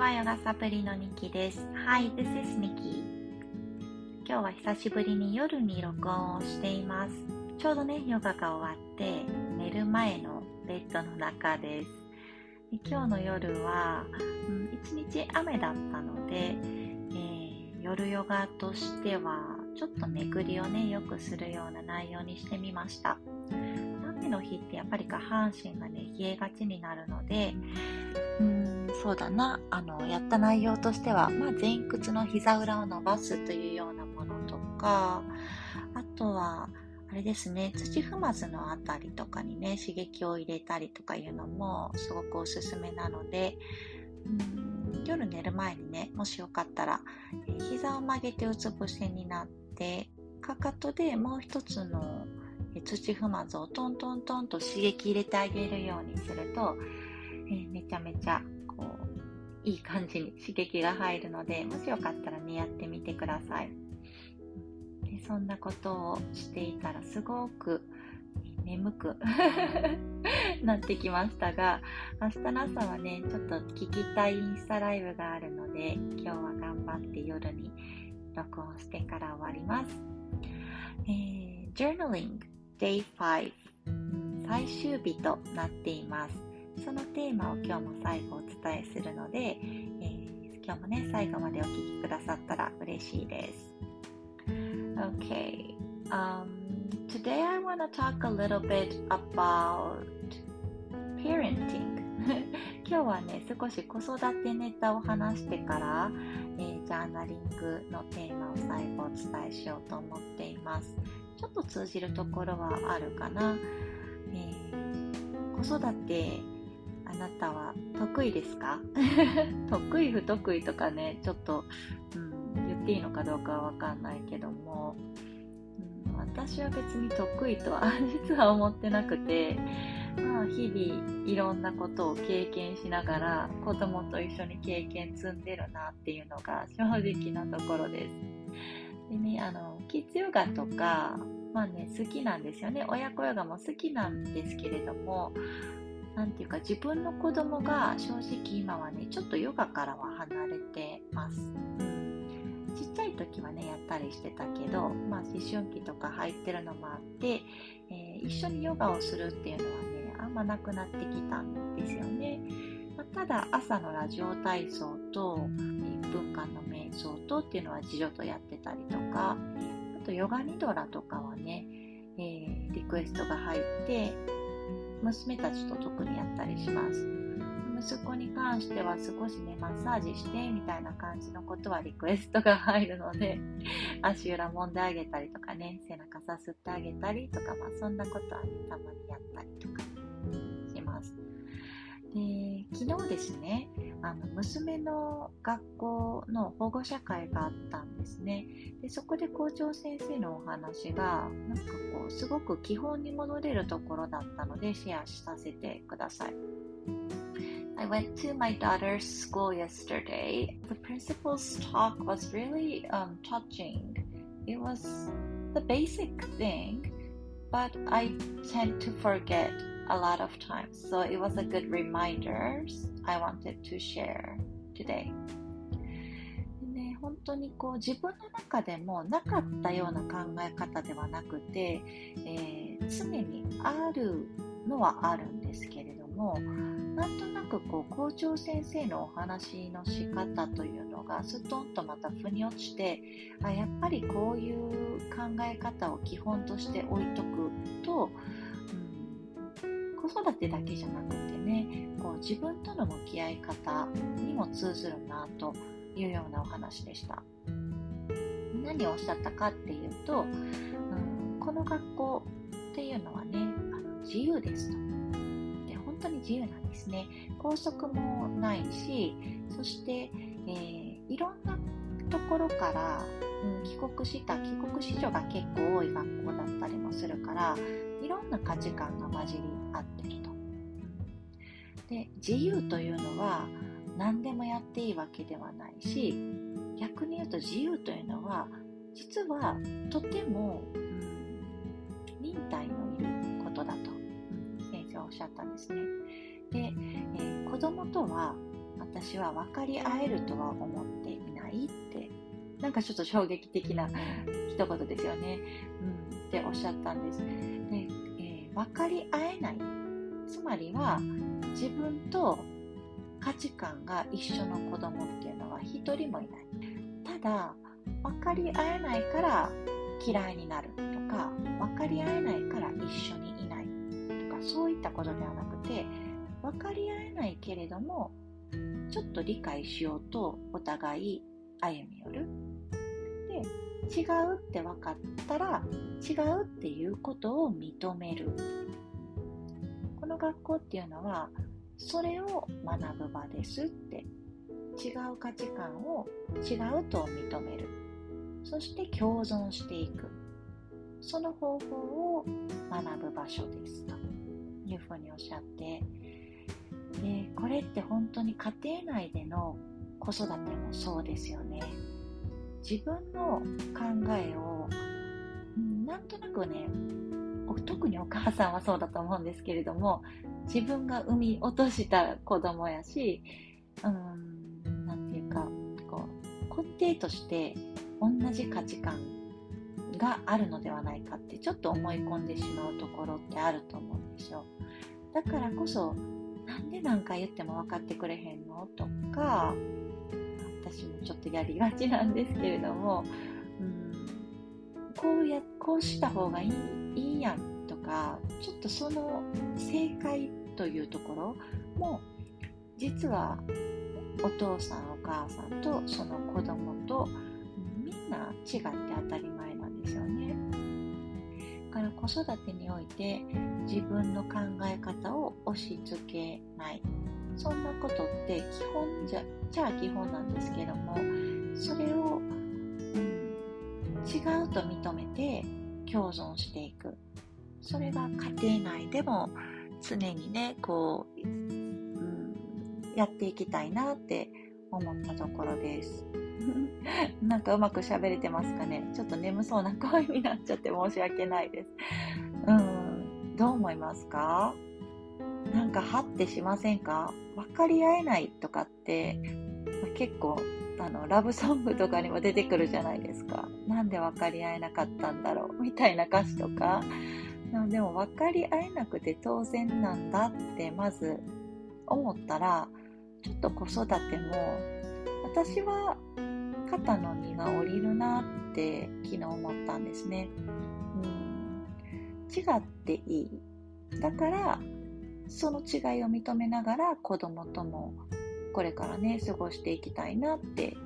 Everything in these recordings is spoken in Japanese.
は、ヨガサプリのニキです。Hi, this is Nikki. 今日は久しぶりに夜に録音をしています。ちょうどね、ヨガが終わって、寝る前のベッドの中です。で今日の夜は、うん、一日雨だったので、えー、夜ヨガとしては、ちょっと巡りをね、良くするような内容にしてみました。雨の日ってやっぱり下半身がね、冷えがちになるので、そうだな、あの、やった内容としては、まあ、前屈の膝裏を伸ばすというようなものとか、あとは、あれですね、土踏まずのあたりとかにね、刺激を入れたりとかいうのもすごくおすすめなので、うん夜寝る前にね、もしよかったら、え膝を曲げてうつ伏せになって、かかとでもう一つの土踏まずをトントントンと刺激入れてあげるようにすると、えー、めちゃめちゃこういい感じに刺激が入るのでもしよかったらねやってみてください。でそんなことをしていたらすごく眠く なってきましたが明日の朝はねちょっと聞きたいインスタライブがあるので今日は頑張って夜に録音してから終わります、えー、Journaling Day 5最終日となっています。そのテーマを今日も最後お伝えするので、えー、今日もね最後までお聴きくださったら嬉しいです。Okay um, today I want to talk a little bit about parenting. 今日はね少し子育てネタを話してから、えー、ジャーナリングのテーマを最後お伝えしようと思っています。ちょっと通じるところはあるかな、えー、子育てあなたは得意ですか？得意不得意とかねちょっと、うん、言っていいのかどうかはわかんないけども、うん、私は別に得意とは 実は思ってなくてまあ日々いろんなことを経験しながら子供と一緒に経験積んでるなっていうのが正直なところです。でね、あの、キッズヨガとか、まあね、好きなんですよね。親子ヨガも好きなんですけれども、なんていうか自分の子供が正直今はね、ちょっとヨガからは離れてます。ちっちゃい時はね、やったりしてたけど、まあ思春期とか入ってるのもあって、えー、一緒にヨガをするっていうのはね、あんまなくなってきたんですよね。まあ、ただ朝のラジオ体操と1分間の瞑想とっていうのは次女とやってたりとか、あとヨガニドラとかはね、えー、リクエストが入って、娘たちと特にやったりします。息子に関しては少しね、マッサージしてみたいな感じのことはリクエストが入るので、足裏揉んであげたりとかね、背中さすってあげたりとか、まあそんなことはね、たまにやったりとかします。で昨日ですねあの娘の学校の保護者会があったんですねでそこで校長先生のお話がなんかこうすごく基本に戻れるところだったのでシェアさせてください I went to my daughter's school yesterday. The principal's talk was really um, touching. It was the basic thing, but I tend to forget a lot of times. So it was a good reminder I wanted to share today. ね、本当にこう自分の中でもなかったような考え方ではなくて、えー、常にあるのはあるんですけれどもなんとなくこう校長先生のお話の仕方というのがストンとまた腑に落ちてあやっぱりこういう考え方を基本として置いとくと育てだけじゃなくてねこう自分との向き合い方にも通ずるなというようなお話でした。何をおっしゃったかっていうと、うん、この学校っていうのはねあの自由ですと。で本当に自由なんですね。校則もないしそして、えー、いろんなところから、うん、帰国した帰国子女が結構多い学校だったりもするからいろんな価値観が混じり合ってると。で自由というのは何でもやっていいわけではないし逆に言うと自由というのは実はとても、忍耐のいることだと、先生はおっしゃったんですね。で、えー、子供とは私は分かり合えるとは思っていないってなんかちょっと衝撃的な一言ですよね、うん、っておっしゃったんです、分かり合えない。つまりは自分と価値観が一緒の子供っていうのは一人もいない。ただ分かり合えないから嫌いになるとか分かり合えないから一緒にいないとかそういったことではなくて分かり合えないけれどもちょっと理解しようとお互い歩み寄る。違うって分かったら違うっていうことを認める。この学校っていうのはそれを学ぶ場ですって違う価値観を違うと認める。そして共存していく。その方法を学ぶ場所ですと。いうふうにおっしゃって。でこれって本当に家庭内での子育てもそうですよね。自分の考えを、うん、なんとなくね特にお母さんはそうだと思うんですけれども自分が産み落とした子供やし、うん、なんていうか、こう、根底として同じ価値観があるのではないかってちょっと思い込んでしまうところってあると思うんですよ。だからこそ、なんで何回言っても分かってくれへんのとか、私もちょっとやりがちなんですけれども、うん、こうや、こうした方がいいいいやんとか、ちょっとその正解というところも実はお父さんお母さんとその子供とみんな違って当たり前なんですよね。だから子育てにおいて自分の考え方を押し付けないそんなことって基本じゃじゃ基本なんですけどもそれを、違うと認めて共存していくそれが家庭内でも常にね、こう、うん、やっていきたいなって思ったところです。なんかうまく喋れてますかね？ちょっと眠そうな声になっちゃって申し訳ないです。うん、どう思いますか？なんかハッてしませんか？分かり合えないとかって、結構あのラブソングとかにも出てくるじゃないですか。なんで分かり合えなかったんだろうみたいな歌詞とか。でも分かり合えなくて当然なんだってまず思ったらちょっと子育ても私は肩の荷が下りるなって昨日思ったんですね。うん、違っていい。だからその違いを認めながら子供ともこれからね過ごしていきたいなって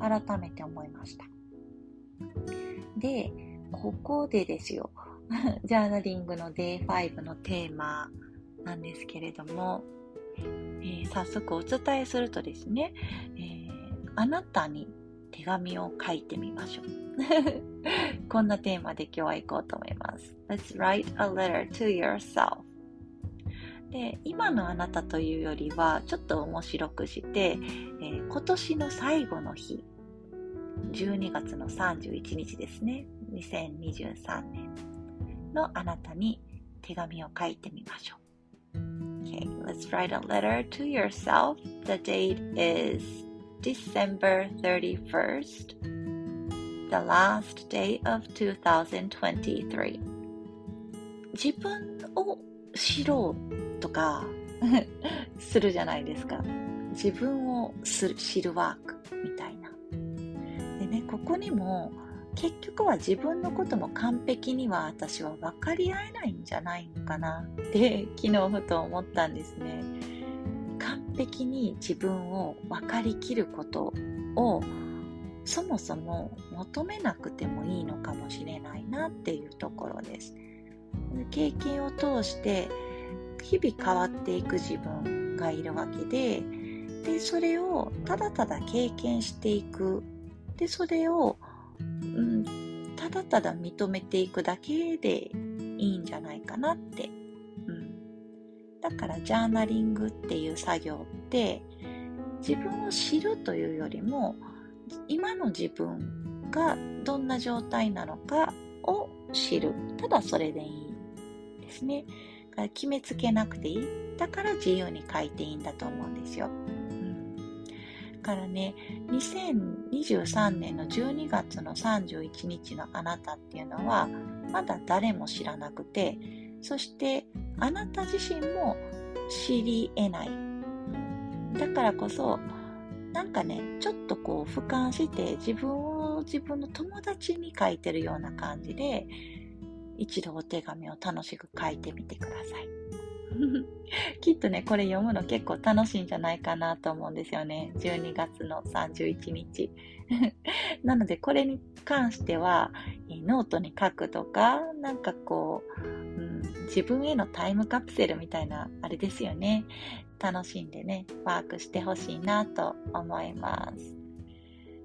改めて思いました。で、ここでですよ。ジャーナリングの Day5 のテーマなんですけれども、えー、早速お伝えするとですね、えー、あなたに手紙を書いてみましょう。こんなテーマで今日は行こうと思います。Let's write a letter to yourself. で今のあなたというよりはちょっと面白くして、えー、今年の最後の日12月の31日ですね2023年のあなたに手紙を書いてみましょう。Okay, let's write a letter to yourself. The date is December 31st, the last day of 2023. 自分を知ろうとかするじゃないですか。自分を知るワークみたいな。でね、ここにも結局は自分のことも完璧には私は分かり合えないんじゃないのかなって昨日ふと思ったんですね。完璧に自分を分かりきることをそもそも求めなくてもいいのかもしれないなっていうところです。経験を通して日々変わっていく自分がいるわけででそれをただただ経験していくでそれをうん、ただただ認めていくだけでいいんじゃないかなって。うん、だからジャーナリングっていう作業って自分を知るというよりも今の自分がどんな状態なのかを知る。ただそれでいいですね。から決めつけなくていい。だから自由に書いていいんだと思うんですよ。うん、からね、2023年の12月の31日のあなたっていうのは、まだ誰も知らなくて、そしてあなた自身も知り得ない。だからこそ、なんかね、ちょっとこう俯瞰して自分を自分の友達に書いてるような感じで、一度お手紙を楽しく書いてみてください。きっとね、これ読むの結構楽しいんじゃないかなと思うんですよね。12月の31日。なので、これに関しては、ノートに書くとか、なんかこう、うん、自分へのタイムカプセルみたいな、あれですよね。楽しんでね、ワークしてほしいなと思います。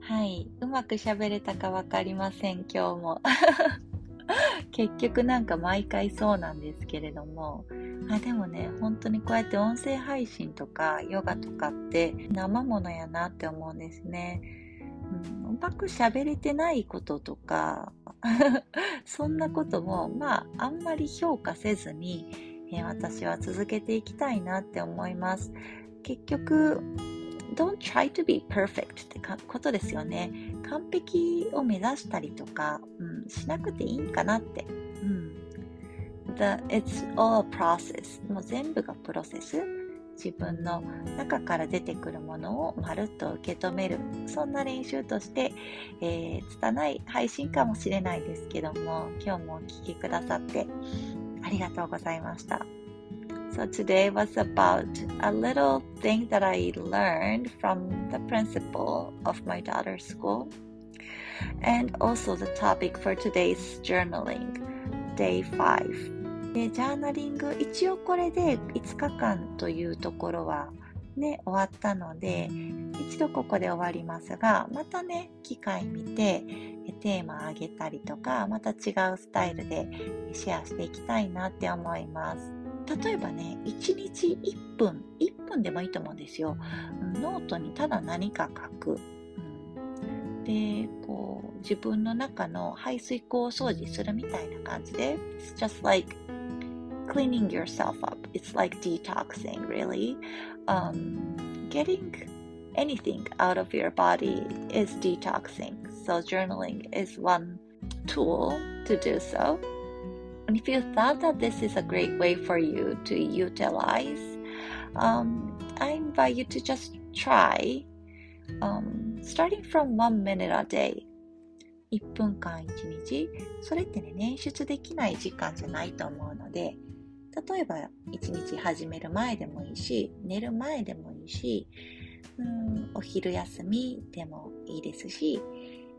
はい。うまく喋れたかわかりません、今日も。結局なんか毎回そうなんですけれども、あでもね、本当にこうやって音声配信とかヨガとかって生ものやなって思うんですね。うん、うまく喋れてないこととか、そんなことも、まあ、あんまり評価せずに、えー、私は続けていきたいなって思います。結局、don't try to be perfect ってことですよね。完璧を目指したりとか、うん、しなくていいんかなって。うん。The, it's all a process. もう全部がプロセス。自分の中から出てくるものをまるっと受け止める。そんな練習として、えー、拙い配信かもしれないですけども、今日もお聴きくださってありがとうございました。So today was about a little thing that I learned from the principal of my daughter's school. And also the topic for today's journaling, day 5. で、ジャーナリング、一応これで5日間というところはね、終わったので、一度ここで終わりますが、またね、機会見て、テーマあげたりとか、また違うスタイルでシェアしていきたいなって思います。例えばね、1日1分、1分でもいいと思うんですよ。ノートにただ何か書く。で、こう、自分の中の排水口を掃除するみたいな感じで、It's just like cleaning yourself up. It's like detoxing, really. Um, getting anything out of your body is detoxing. So journaling is one tool to do so. And if you thought that this is a great way for you to utilize, um, I invite you to just try, um, starting from one minute a day. 1分間1日。それってね、捻出できない時間じゃないと思うので、例えば1日始める前でもいいし、寝る前でもいいし、うんお昼休みでもいいですし、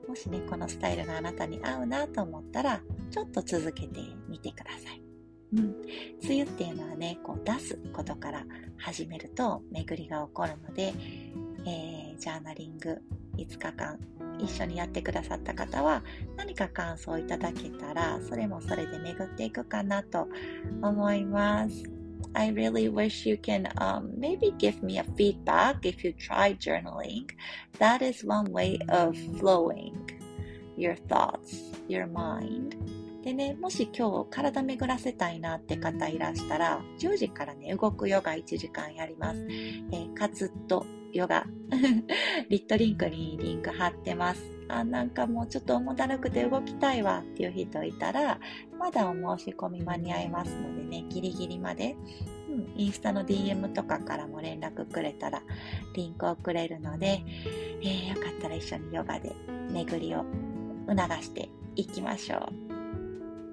もしね、このスタイルがあなたに合うなと思ったら、ちょっと続けてみてください。うん。梅雨っていうのはね、こう出すことから始めると巡りが起こるので、えー、ジャーナリング5日間一緒にやってくださった方は何か感想いただけたらそれもそれで巡っていくかなと思います。I really wish you can um, maybe give me a feedback if you try journaling. That is one way of flowing your thoughts, your mind. でね、もし今日体巡らせたいなって方いらしたら、10時からね、動くヨガ1時間やります。えー、カツッとヨガ。リットリンクにリンク貼ってます。あ、なんかもうちょっと重だるくて動きたいわっていう人いたら、まだお申し込み間に合いますのでね、ギリギリまで、うん、インスタの DM とかからも連絡くれたら、リンクをくれるので、えー、よかったら一緒にヨガで巡りを促していきましょ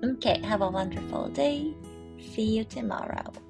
う。OK have a wonderful day. See you tomorrow.